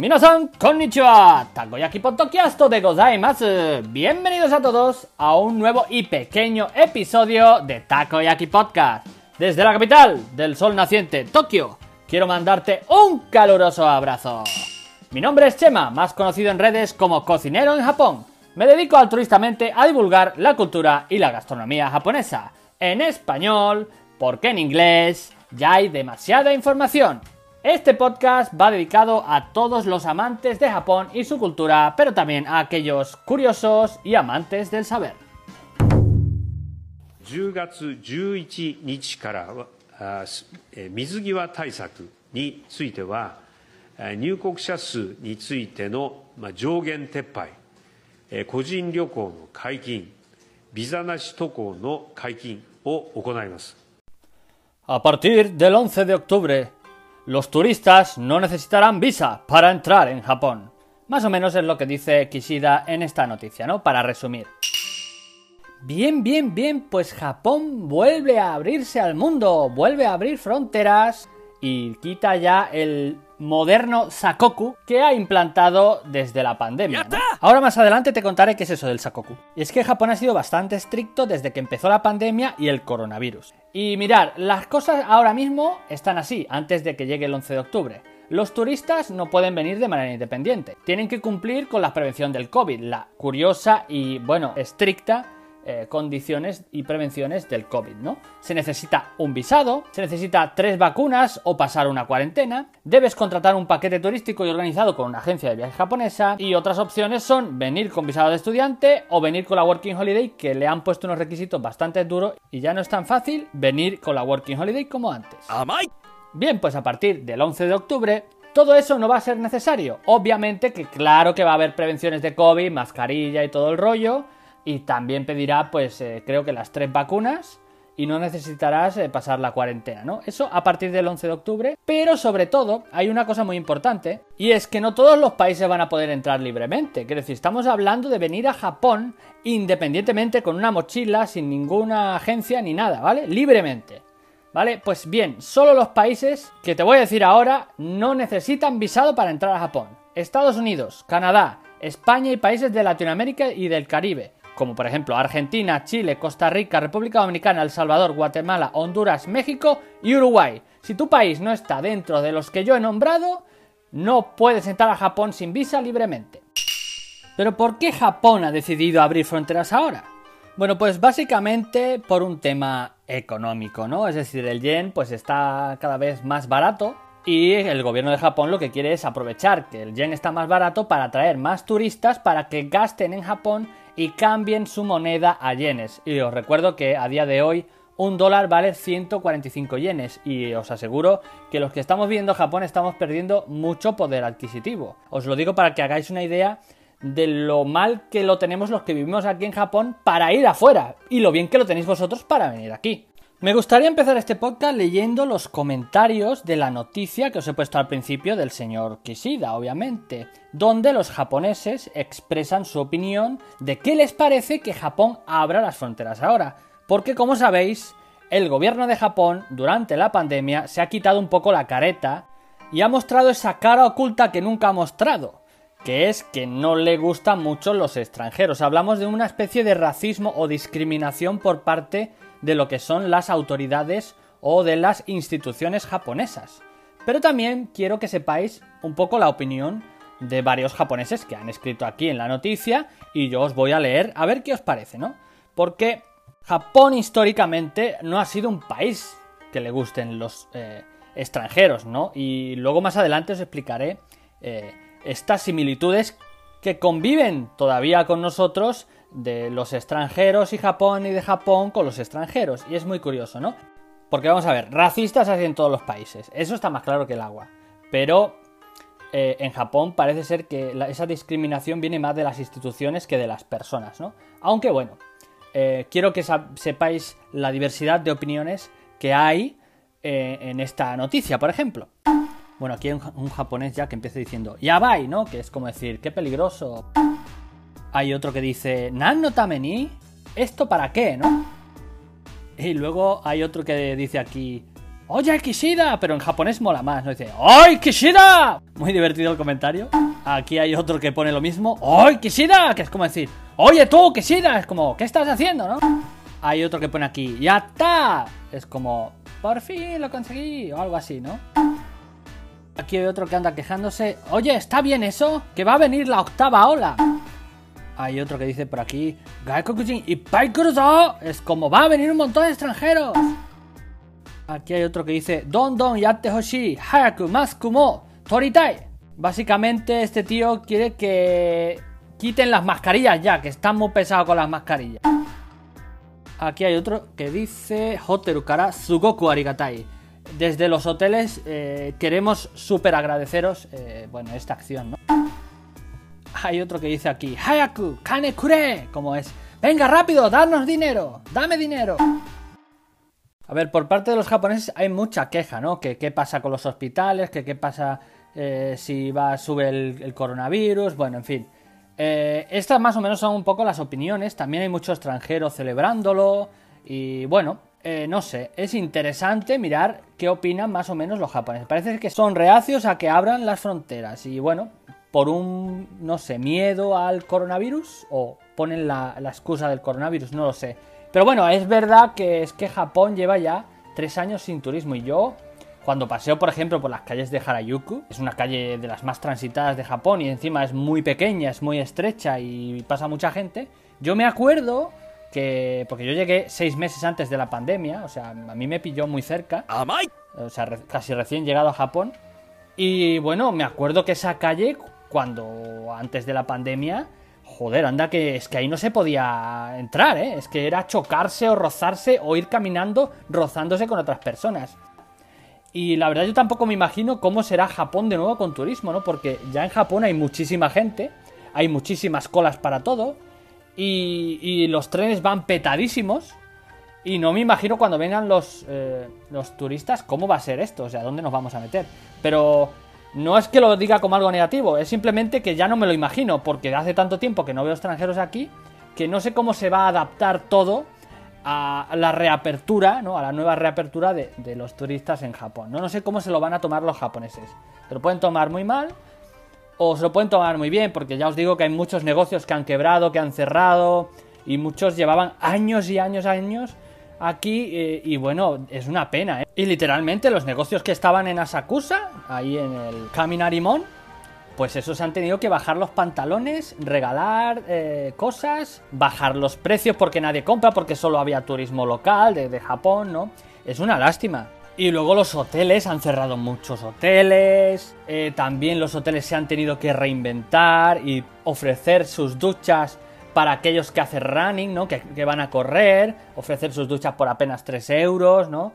Minasan, konnichiwa, takoyaki podcasto de gozaimasu. Bienvenidos a todos a un nuevo y pequeño episodio de Takoyaki Podcast. Desde la capital del sol naciente, Tokio, quiero mandarte un caluroso abrazo. Mi nombre es Chema, más conocido en redes como cocinero en Japón. Me dedico altruistamente a divulgar la cultura y la gastronomía japonesa. En español, porque en inglés ya hay demasiada información. Este podcast va dedicado a todos los amantes de Japón y su cultura, pero también a aquellos curiosos y amantes del saber. 10月11日から水際対策については入国者数についての上限撤廃個人旅行の解禁ビザなし渡航の解禁を行います。A partir del 11 de octubre los turistas no necesitarán visa para entrar en Japón. Más o menos es lo que dice Kishida en esta noticia, ¿no? Para resumir. Bien, bien, bien, pues Japón vuelve a abrirse al mundo, vuelve a abrir fronteras y quita ya el moderno Sakoku que ha implantado desde la pandemia. ¿no? Ahora más adelante te contaré qué es eso del Sakoku. Y es que Japón ha sido bastante estricto desde que empezó la pandemia y el coronavirus. Y mirar, las cosas ahora mismo están así, antes de que llegue el 11 de octubre. Los turistas no pueden venir de manera independiente. Tienen que cumplir con la prevención del COVID, la curiosa y, bueno, estricta eh, condiciones y prevenciones del COVID, ¿no? Se necesita un visado, se necesita tres vacunas o pasar una cuarentena, debes contratar un paquete turístico y organizado con una agencia de viaje japonesa y otras opciones son venir con visado de estudiante o venir con la Working Holiday que le han puesto unos requisitos bastante duros y ya no es tan fácil venir con la Working Holiday como antes. Bien, pues a partir del 11 de octubre todo eso no va a ser necesario. Obviamente que claro que va a haber prevenciones de COVID, mascarilla y todo el rollo. Y también pedirá, pues eh, creo que las tres vacunas y no necesitarás eh, pasar la cuarentena, ¿no? Eso a partir del 11 de octubre. Pero sobre todo hay una cosa muy importante y es que no todos los países van a poder entrar libremente. Quiero decir, estamos hablando de venir a Japón independientemente con una mochila, sin ninguna agencia ni nada, ¿vale? Libremente. ¿Vale? Pues bien, solo los países que te voy a decir ahora no necesitan visado para entrar a Japón. Estados Unidos, Canadá, España y países de Latinoamérica y del Caribe, como por ejemplo Argentina, Chile, Costa Rica, República Dominicana, El Salvador, Guatemala, Honduras, México y Uruguay. Si tu país no está dentro de los que yo he nombrado, no puedes entrar a Japón sin visa libremente. Pero ¿por qué Japón ha decidido abrir fronteras ahora? Bueno, pues básicamente por un tema económico, ¿no? Es decir, el yen pues está cada vez más barato y el gobierno de Japón lo que quiere es aprovechar que el yen está más barato para atraer más turistas para que gasten en Japón y cambien su moneda a yenes. Y os recuerdo que a día de hoy un dólar vale 145 yenes y os aseguro que los que estamos viendo Japón estamos perdiendo mucho poder adquisitivo. Os lo digo para que hagáis una idea de lo mal que lo tenemos los que vivimos aquí en Japón para ir afuera y lo bien que lo tenéis vosotros para venir aquí. Me gustaría empezar este podcast leyendo los comentarios de la noticia que os he puesto al principio del señor Kishida, obviamente, donde los japoneses expresan su opinión de qué les parece que Japón abra las fronteras ahora. Porque como sabéis, el gobierno de Japón durante la pandemia se ha quitado un poco la careta y ha mostrado esa cara oculta que nunca ha mostrado que es que no le gustan mucho los extranjeros. Hablamos de una especie de racismo o discriminación por parte de lo que son las autoridades o de las instituciones japonesas. Pero también quiero que sepáis un poco la opinión de varios japoneses que han escrito aquí en la noticia y yo os voy a leer a ver qué os parece, ¿no? Porque Japón históricamente no ha sido un país que le gusten los eh, extranjeros, ¿no? Y luego más adelante os explicaré eh, estas similitudes que conviven todavía con nosotros de los extranjeros y Japón y de Japón con los extranjeros. Y es muy curioso, ¿no? Porque vamos a ver, racistas hay en todos los países. Eso está más claro que el agua. Pero eh, en Japón parece ser que esa discriminación viene más de las instituciones que de las personas, ¿no? Aunque bueno, eh, quiero que sepáis la diversidad de opiniones que hay eh, en esta noticia, por ejemplo. Bueno, aquí hay un, un japonés ya que empieza diciendo Yabai, ¿no? Que es como decir, qué peligroso. Hay otro que dice, Nan no tameni, ¿esto para qué, no? Y luego hay otro que dice aquí, Oye, Kishida, pero en japonés mola más, ¿no? Dice, ¡Ay, Kishida! Muy divertido el comentario. Aquí hay otro que pone lo mismo, ¡Ay, Kishida! Que es como decir, Oye, tú, Kishida, es como, ¿qué estás haciendo, no? Hay otro que pone aquí, ¡Ya está! Es como, por fin lo conseguí, o algo así, ¿no? Aquí hay otro que anda quejándose, Oye, ¿está bien eso? Que va a venir la octava ola. Hay otro que dice por aquí, Gaikokujin y Paikuruzo. Es como, va a venir un montón de extranjeros. Aquí hay otro que dice Don Don Yatte Hoshi Hayaku Maskumo Toritai. Básicamente este tío quiere que quiten las mascarillas ya, que están muy pesados con las mascarillas. Aquí hay otro que dice Hoteru Kara Sugoku Arigatai. Desde los hoteles eh, queremos súper agradeceros eh, bueno, esta acción, ¿no? Hay otro que dice aquí Hayaku Kane Kure, como es Venga rápido, darnos dinero, dame dinero. A ver, por parte de los japoneses hay mucha queja, ¿no? Que qué pasa con los hospitales, que qué pasa eh, si va sube el, coronavirus, bueno, en fin. Eh, estas más o menos son un poco las opiniones. También hay mucho extranjero celebrándolo. Y bueno, eh, no sé, es interesante mirar qué opinan más o menos los japoneses. Parece que son reacios a que abran las fronteras. Y bueno, por un, no sé, miedo al coronavirus o ponen la excusa del coronavirus, no lo sé. Pero bueno, es verdad que es que Japón lleva ya tres años sin turismo. Y yo cuando paseo, por ejemplo, por las calles de Harajuku, es una calle de las más transitadas de Japón y encima es muy pequeña, es muy estrecha y pasa mucha gente, yo me acuerdo que, porque yo llegué seis meses antes de la pandemia, o sea, a mí me pilló muy cerca, o sea, casi recién llegado a Japón, y bueno, me acuerdo que esa calle, cuando antes de la pandemia, Joder, anda que es que ahí no se podía entrar, ¿eh? Es que era chocarse o rozarse o ir caminando rozándose con otras personas. Y la verdad yo tampoco me imagino cómo será Japón de nuevo con turismo, ¿no? Porque ya en Japón hay muchísima gente, hay muchísimas colas para todo, y, los trenes van petadísimos, y no me imagino cuando vengan los, eh, los turistas cómo va a ser esto, o sea, dónde nos vamos a meter. Pero no es que lo diga como algo negativo, es simplemente que ya no me lo imagino, porque hace tanto tiempo que no veo extranjeros aquí, que no sé cómo se va a adaptar todo a la reapertura, ¿no? A la nueva reapertura de, los turistas en Japón. ¿no? no sé cómo se lo van a tomar los japoneses. Se lo pueden tomar muy mal o se lo pueden tomar muy bien, porque ya os digo que hay muchos negocios que han quebrado, que han cerrado, y muchos llevaban años y años, años aquí eh, y bueno, es una pena. ¿eh? Y literalmente los negocios que estaban en Asakusa, ahí en el Kaminarimon, pues esos han tenido que bajar los pantalones, regalar eh, cosas, bajar los precios porque nadie compra, porque solo había turismo local de, Japón, ¿no? Es una lástima. Y luego los hoteles, han cerrado muchos hoteles, también los hoteles se han tenido que reinventar y ofrecer sus duchas para aquellos que hacen running, ¿no? Que, van a correr, ofrecer sus duchas por apenas 3 euros, ¿no?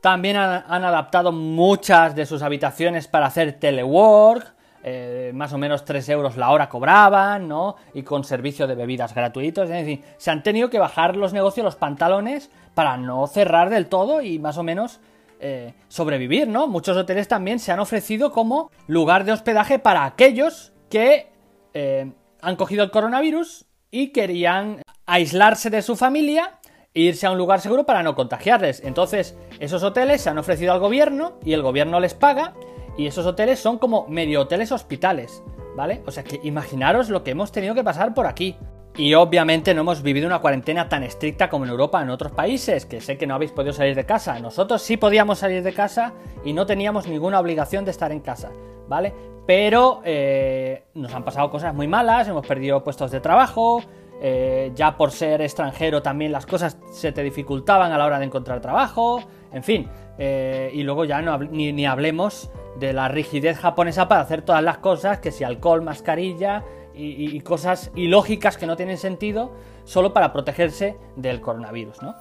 También han, adaptado muchas de sus habitaciones para hacer telework, eh, más o menos 3 euros la hora cobraban, ¿no? Y con servicio de bebidas gratuitos, es decir, se han tenido que bajar los negocios, los pantalones, para no cerrar del todo y más o menos eh, sobrevivir, ¿no? Muchos hoteles también se han ofrecido como lugar de hospedaje para aquellos que eh, han cogido el coronavirus y querían aislarse de su familia e irse a un lugar seguro para no contagiarles. Entonces, esos hoteles se han ofrecido al gobierno y el gobierno les paga y esos hoteles son como medio hoteles hospitales, ¿vale? O sea que imaginaros lo que hemos tenido que pasar por aquí. Y obviamente no hemos vivido una cuarentena tan estricta como en Europa, en otros países, que sé que no habéis podido salir de casa. Nosotros sí podíamos salir de casa y no teníamos ninguna obligación de estar en casa, ¿vale? Pero eh, nos han pasado cosas muy malas, hemos perdido puestos de trabajo, eh, ya por ser extranjero también las cosas se te dificultaban a la hora de encontrar trabajo, en fin. Eh, y luego ya ni, ni hablemos de la rigidez japonesa para hacer todas las cosas, que si alcohol, mascarilla, y, cosas ilógicas que no tienen sentido solo para protegerse del coronavirus, ¿no?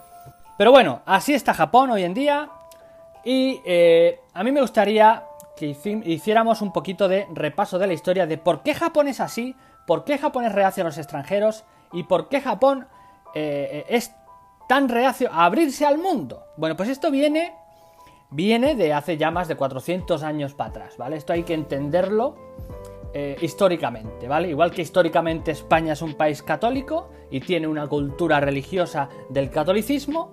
Pero bueno, así está Japón hoy en día y a mí me gustaría que hiciéramos un poquito de repaso de la historia de por qué Japón es así, por qué Japón es reacio a los extranjeros y por qué Japón eh, es tan reacio a abrirse al mundo. Bueno, pues esto viene, viene de hace ya más de 400 años para atrás, ¿vale? Esto hay que entenderlo eh, históricamente, ¿vale? Igual que históricamente España es un país católico y tiene una cultura religiosa del catolicismo,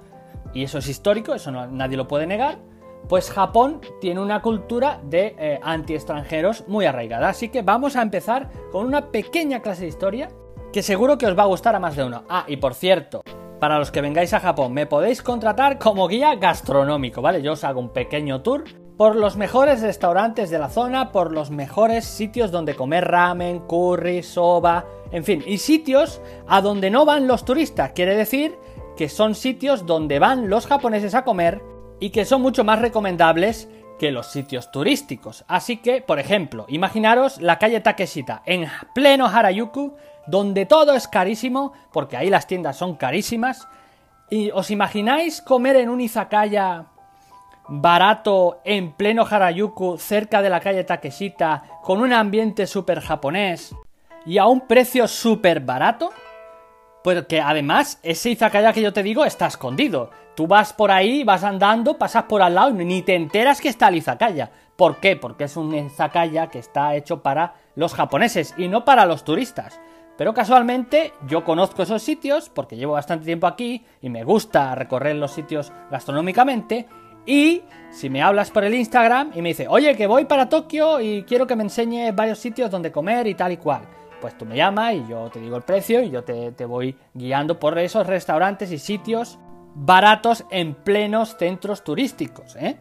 y eso es histórico, eso nadie lo puede negar, pues Japón tiene una cultura de eh, anti-extranjeros muy arraigada. Así que vamos a empezar con una pequeña clase de historia que seguro que os va a gustar a más de uno. Ah, y por cierto, para los que vengáis a Japón, me podéis contratar como guía gastronómico, ¿vale? Yo os hago un pequeño tour por los mejores restaurantes de la zona, por los mejores sitios donde comer ramen, curry, soba, en fin, y sitios a donde no van los turistas. Quiere decir que son sitios donde van los japoneses a comer y que son mucho más recomendables que los sitios turísticos. Así que, por ejemplo, imaginaros la calle Takeshita en pleno Harajuku, donde todo es carísimo, porque ahí las tiendas son carísimas. ¿Y os imagináis comer en un izakaya barato en pleno Harajuku, cerca de la calle Takeshita, con un ambiente súper japonés y a un precio súper barato? Porque además, ese izakaya que yo te digo está escondido. Tú vas por ahí, vas andando, pasas por al lado y ni te enteras que está el izakaya. ¿Por qué? Porque es un izakaya que está hecho para los japoneses y no para los turistas. Pero casualmente yo conozco esos sitios porque llevo bastante tiempo aquí y me gusta recorrer los sitios gastronómicamente y si me hablas por el Instagram y me dice, oye, que voy para Tokio y quiero que me enseñe varios sitios donde comer y tal y cual. Pues tú me llamas y yo te digo el precio y yo te, voy guiando por esos restaurantes y sitios baratos en plenos centros turísticos, ¿eh?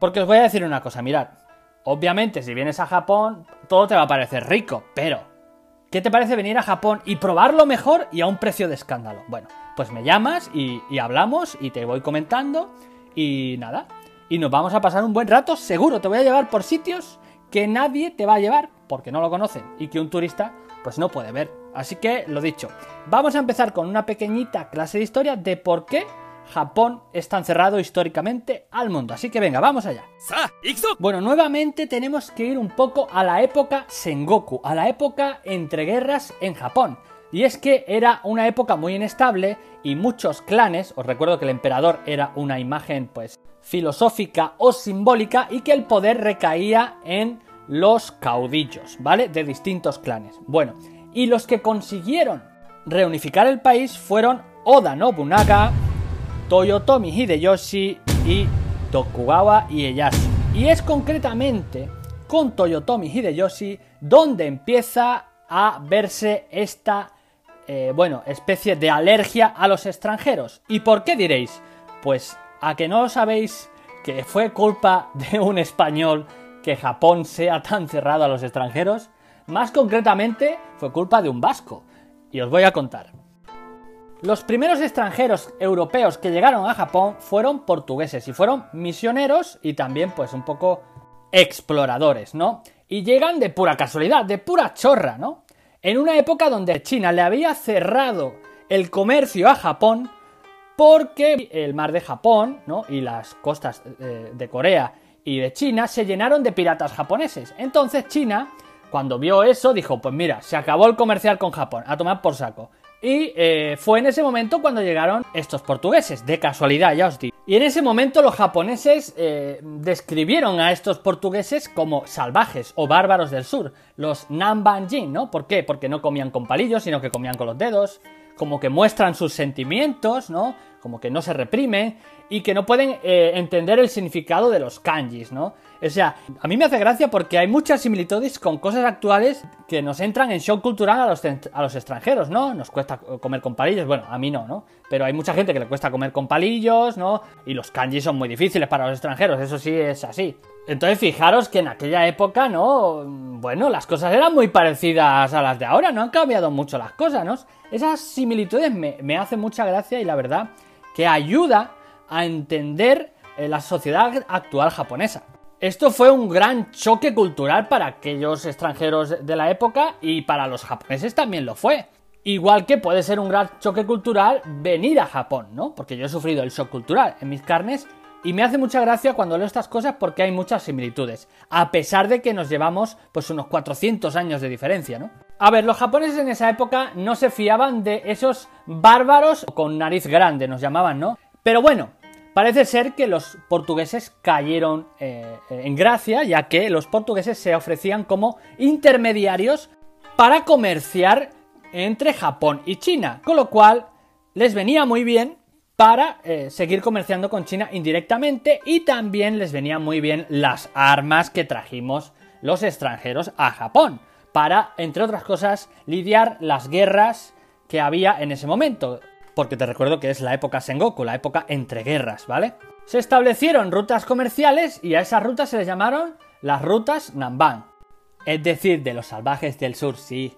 Porque os voy a decir una cosa, mirad. Obviamente, si vienes a Japón, todo te va a parecer rico, pero ¿qué te parece venir a Japón y probarlo mejor y a un precio de escándalo? Bueno, pues me llamas y, y hablamos y te voy comentando y nada. Y nos vamos a pasar un buen rato, seguro. Te voy a llevar por sitios que nadie te va a llevar porque no lo conocen y que un turista pues no puede ver. Así que lo dicho, vamos a empezar con una pequeñita clase de historia de por qué Japón está encerrado históricamente al mundo. Así que venga, vamos allá. Bueno, nuevamente tenemos que ir un poco a la época Sengoku, a la época entre guerras en Japón. Y es que era una época muy inestable y muchos clanes, os recuerdo que el emperador era una imagen pues filosófica o simbólica y que el poder recaía en los caudillos, ¿vale? De distintos clanes. Bueno, y los que consiguieron reunificar el país fueron Oda Nobunaga, Toyotomi Hideyoshi y Tokugawa Ieyasu. Y es concretamente con Toyotomi Hideyoshi donde empieza a verse esta eh, bueno, especie de alergia a los extranjeros. ¿Y por qué diréis? Pues a que no sabéis que fue culpa de un español que Japón sea tan cerrado a los extranjeros. Más concretamente, fue culpa de un vasco. Y os voy a contar. Los primeros extranjeros europeos que llegaron a Japón fueron portugueses y fueron misioneros y también pues un poco exploradores, ¿no? Y llegan de pura casualidad, de pura chorra, ¿no? en una época donde China le había cerrado el comercio a Japón porque el mar de Japón ¿no? y las costas eh, de Corea y de China se llenaron de piratas japoneses. Entonces China, cuando vio eso, dijo, pues mira, se acabó el comercial con Japón, a tomar por saco. Y eh, fue en ese momento cuando llegaron estos portugueses, de casualidad, ya os digo. Y en ese momento los japoneses eh, describieron a estos portugueses como salvajes o bárbaros del sur, los Nambanjin, ¿no? ¿Por qué? Porque no comían con palillos, sino que comían con los dedos, como que muestran sus sentimientos, ¿no? Como que no se reprimen y que no pueden eh, entender el significado de los kanjis, ¿no? O sea, a mí me hace gracia porque hay muchas similitudes con cosas actuales que nos entran en shock cultural a los, a los extranjeros, ¿no? Nos cuesta comer con palillos, bueno, a mí no, ¿no? Pero hay mucha gente que le cuesta comer con palillos, ¿no? Y los kanjis son muy difíciles para los extranjeros, eso sí es así. Entonces fijaros que en aquella época, ¿no? Bueno, las cosas eran muy parecidas a las de ahora, no han cambiado mucho las cosas, ¿no? Esas similitudes me, me hacen mucha gracia y la verdad que ayuda a entender eh, la sociedad actual japonesa. Esto fue un gran choque cultural para aquellos extranjeros de la época y para los japoneses también lo fue. Igual que puede ser un gran choque cultural venir a Japón, ¿no? Porque yo he sufrido el shock cultural en mis carnes y me hace mucha gracia cuando leo estas cosas porque hay muchas similitudes, a pesar de que nos llevamos pues unos 400 años de diferencia, ¿no? A ver, los japoneses en esa época no se fiaban de esos bárbaros con nariz grande, nos llamaban, ¿no? Pero bueno, Parece ser que los portugueses cayeron eh, en gracia, ya que los portugueses se ofrecían como intermediarios para comerciar entre Japón y China, con lo cual les venía muy bien para eh, seguir comerciando con China indirectamente y también les venían muy bien las armas que trajimos los extranjeros a Japón para, entre otras cosas, lidiar las guerras que había en ese momento. Porque te recuerdo que es la época Sengoku, la época entre guerras, ¿vale? Se establecieron rutas comerciales y a esas rutas se les llamaron las rutas Namban. Es decir, de los salvajes del sur, sí.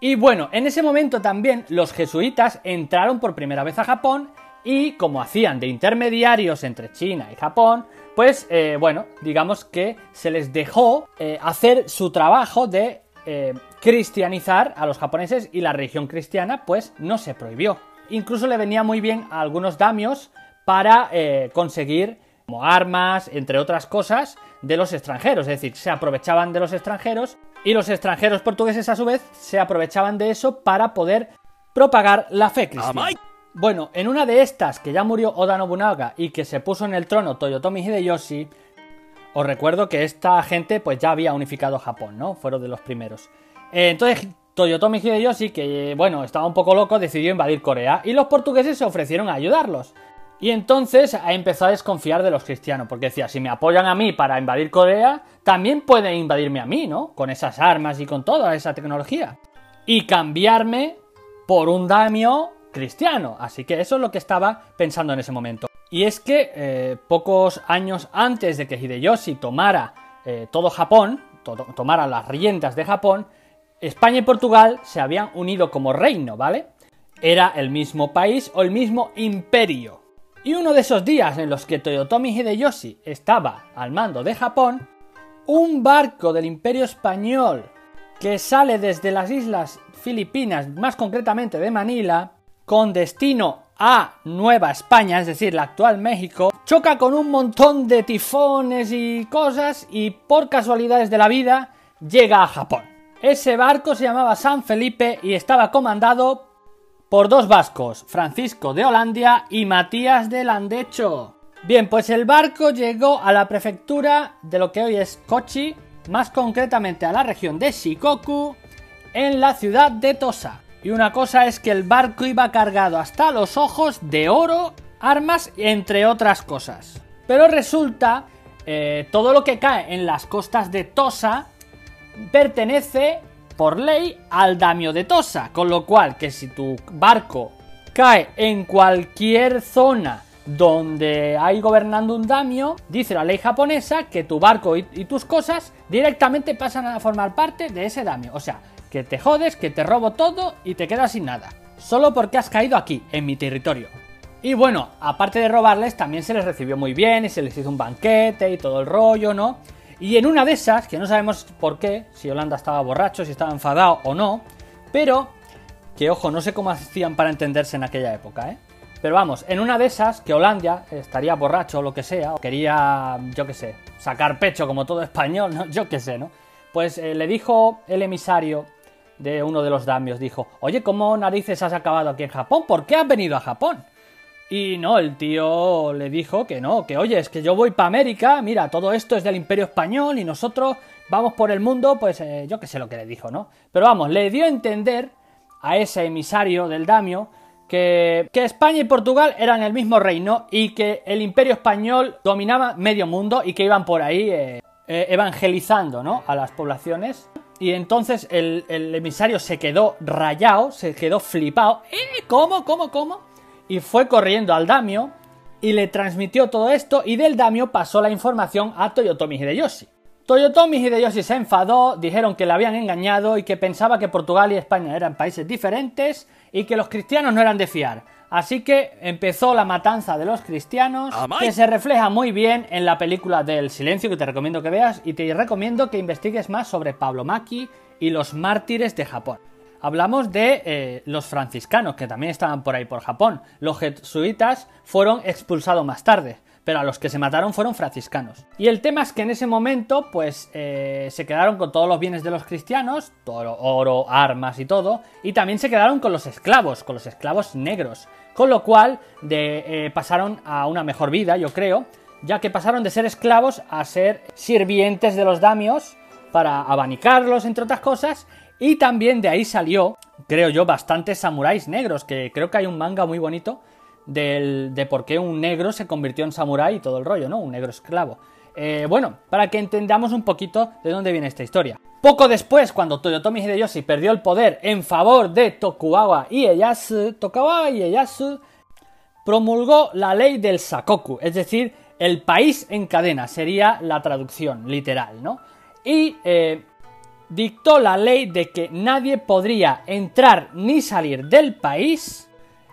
Y bueno, en ese momento también los jesuitas entraron por primera vez a Japón y como hacían de intermediarios entre China y Japón, pues eh, bueno, digamos que se les dejó eh, hacer su trabajo de eh, cristianizar a los japoneses y la religión cristiana pues no se prohibió. Incluso le venía muy bien a algunos damios para conseguir como armas, entre otras cosas, de los extranjeros. Es decir, se aprovechaban de los extranjeros y los extranjeros portugueses a su vez se aprovechaban de eso para poder propagar la fe cristiana. Bueno, en una de estas, que ya murió Oda Nobunaga y que se puso en el trono Toyotomi Hideyoshi, os recuerdo que esta gente pues ya había unificado Japón, ¿no? Fueron de los primeros. Eh, entonces, Toyotomi Hideyoshi, que bueno, estaba un poco loco, decidió invadir Corea y los portugueses se ofrecieron a ayudarlos. Y entonces ha empezado a desconfiar de los cristianos, porque decía, si me apoyan a mí para invadir Corea, también pueden invadirme a mí, ¿no? Con esas armas y con toda esa tecnología. Y cambiarme por un daimyo cristiano. Así que eso es lo que estaba pensando en ese momento. Y es que eh, pocos años antes de que Hideyoshi tomara eh, todo Japón, tomara las riendas de Japón, España y Portugal se habían unido como reino, ¿vale? Era el mismo país o el mismo imperio. Y uno de esos días en los que Toyotomi Hideyoshi estaba al mando de Japón, un barco del Imperio Español que sale desde las islas Filipinas, más concretamente de Manila, con destino a Nueva España, es decir, la actual México, choca con un montón de tifones y cosas y por casualidades de la vida llega a Japón. Ese barco se llamaba San Felipe y estaba comandado por dos vascos, Francisco de Holandia y Matías de Landecho. Bien, pues el barco llegó a la prefectura de lo que hoy es Kochi, más concretamente a la región de Shikoku, en la ciudad de Tosa. Y una cosa es que el barco iba cargado hasta los ojos de oro, armas, entre otras cosas. Pero resulta, eh, todo lo que cae en las costas de Tosa pertenece por ley al damio de Tosa, con lo cual que si tu barco cae en cualquier zona donde hay gobernando un damio, dice la ley japonesa que tu barco y, tus cosas directamente pasan a formar parte de ese damio. O sea, que te jodes, que te robo todo y te quedas sin nada. Solo porque has caído aquí, en mi territorio. Y bueno, aparte de robarles, también se les recibió muy bien y se les hizo un banquete y todo el rollo, ¿no? Y en una de esas, que no sabemos por qué, si Holanda estaba borracho, si estaba enfadado o no, pero que ojo, no sé cómo hacían para entenderse en aquella época, ¿eh? Pero vamos, en una de esas, que Holanda estaría borracho o lo que sea, o quería, yo qué sé, sacar pecho como todo español, ¿no? Yo qué sé, ¿no? Pues eh, le dijo el emisario de uno de los damios, dijo, oye, ¿cómo narices has acabado aquí en Japón? ¿Por qué has venido a Japón? Y no, el tío le dijo que no, que oye, es que yo voy para América, mira, todo esto es del Imperio Español y nosotros vamos por el mundo, pues eh, yo qué sé lo que le dijo, ¿no? Pero vamos, le dio a entender a ese emisario del Damio que, que, España y Portugal eran el mismo reino y que el Imperio Español dominaba medio mundo y que iban por ahí eh, eh, evangelizando, ¿no? A las poblaciones. Y entonces el, el emisario se quedó rayado, se quedó flipado. ¿Eh? ¿Cómo? ¿Cómo? ¿Cómo? y fue corriendo al Damio y le transmitió todo esto y del Damio pasó la información a Toyotomi Hideyoshi. Toyotomi Hideyoshi se enfadó, dijeron que le habían engañado y que pensaba que Portugal y España eran países diferentes y que los cristianos no eran de fiar. Así que empezó la matanza de los cristianos, que se refleja muy bien en la película del silencio que te recomiendo que veas y te recomiendo que investigues más sobre Pablo Maki y los mártires de Japón. Hablamos de eh, los franciscanos, que también estaban por ahí por Japón. Los jesuitas fueron expulsados más tarde, pero a los que se mataron fueron franciscanos. Y el tema es que en ese momento, pues, eh, se quedaron con todos los bienes de los cristianos, todo oro, armas y todo, y también se quedaron con los esclavos, con los esclavos negros. Con lo cual, eh, pasaron a una mejor vida, yo creo, ya que pasaron de ser esclavos a ser sirvientes de los damios para abanicarlos, entre otras cosas, y también de ahí salió, creo yo, bastantes samuráis negros, que creo que hay un manga muy bonito de por qué un negro se convirtió en samurái y todo el rollo, ¿no? Un negro esclavo. Eh, bueno, para que entendamos un poquito de dónde viene esta historia. Poco después, cuando Toyotomi Hideyoshi perdió el poder en favor de Tokugawa Ieyasu, Tokugawa Ieyasu promulgó la ley del Sakoku, es decir, el país en cadena, sería la traducción literal, ¿no? Y eh, dictó la ley de que nadie podría entrar ni salir del país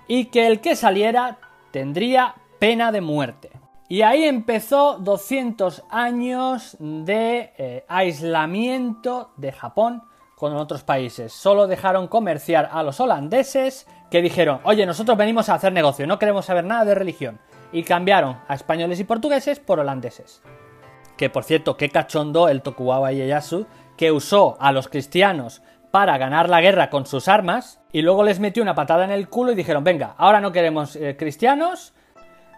y que el que saliera tendría pena de muerte. Y ahí empezó 200 años de eh, aislamiento de Japón con otros países. Solo dejaron comerciar a los holandeses que dijeron, oye, nosotros venimos a hacer negocio, no queremos saber nada de religión. Y cambiaron a españoles y portugueses por holandeses. Que por cierto, qué cachondo el Tokugawa Ieyasu, que usó a los cristianos para ganar la guerra con sus armas y luego les metió una patada en el culo y dijeron, venga, ahora no queremos eh, cristianos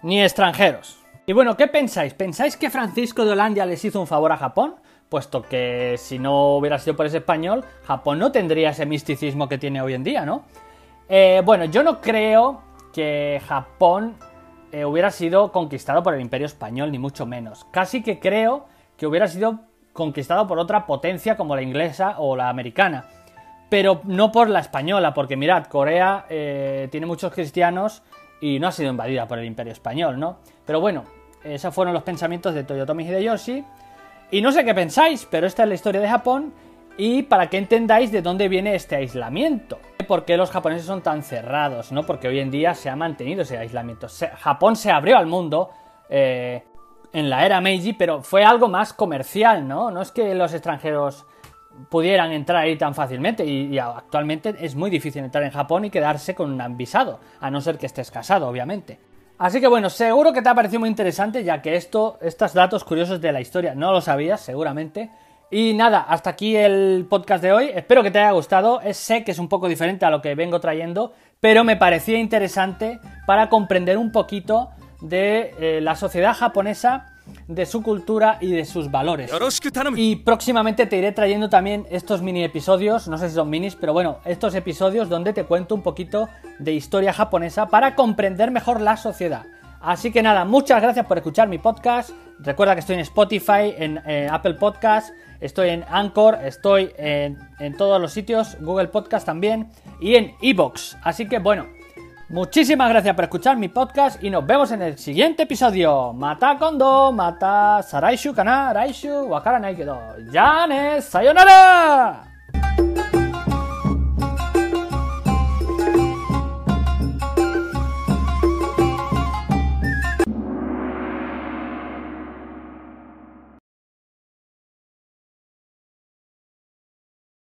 ni extranjeros. Y bueno, ¿qué pensáis? ¿Pensáis que Francisco de Holanda les hizo un favor a Japón? Puesto que si no hubiera sido por ese español, Japón no tendría ese misticismo que tiene hoy en día, ¿no? Eh, bueno, yo no creo que Japón eh, hubiera sido conquistado por el imperio español, ni mucho menos. Casi que creo que hubiera sido conquistado por otra potencia como la inglesa o la americana. Pero no por la española, porque mirad, Corea eh, tiene muchos cristianos y no ha sido invadida por el imperio español, ¿no? Pero bueno, esos fueron los pensamientos de Toyotomi Hideyoshi. Y no sé qué pensáis, pero esta es la historia de Japón y para que entendáis de dónde viene este aislamiento. ¿Por qué los japoneses son tan cerrados? ¿no? Porque hoy en día se ha mantenido ese aislamiento. Japón se abrió al mundo eh, en la era Meiji, pero fue algo más comercial, ¿no? No es que los extranjeros pudieran entrar ahí tan fácilmente y, actualmente es muy difícil entrar en Japón y quedarse con un visado, a no ser que estés casado, obviamente. Así que bueno, seguro que te ha parecido muy interesante, ya que esto, estos datos curiosos de la historia no lo sabías, seguramente. Y nada, hasta aquí el podcast de hoy. Espero que te haya gustado. Sé que es un poco diferente a lo que vengo trayendo, pero me parecía interesante para comprender un poquito de eh, la sociedad japonesa de su cultura y de sus valores. Y próximamente te iré trayendo también estos mini episodios, no sé si son minis, pero bueno, estos episodios donde te cuento un poquito de historia japonesa para comprender mejor la sociedad. Así que nada, muchas gracias por escuchar mi podcast. Recuerda que estoy en Spotify, en eh, Apple Podcast, estoy en Anchor, estoy en, en, todos los sitios, Google Podcast también y en Evox. Así que bueno, Muchísimas gracias por escuchar mi podcast y nos vemos en el siguiente episodio. Mata kondo, mata saraishu kana, raishu, wakara kedo. ¡Ya sayonara!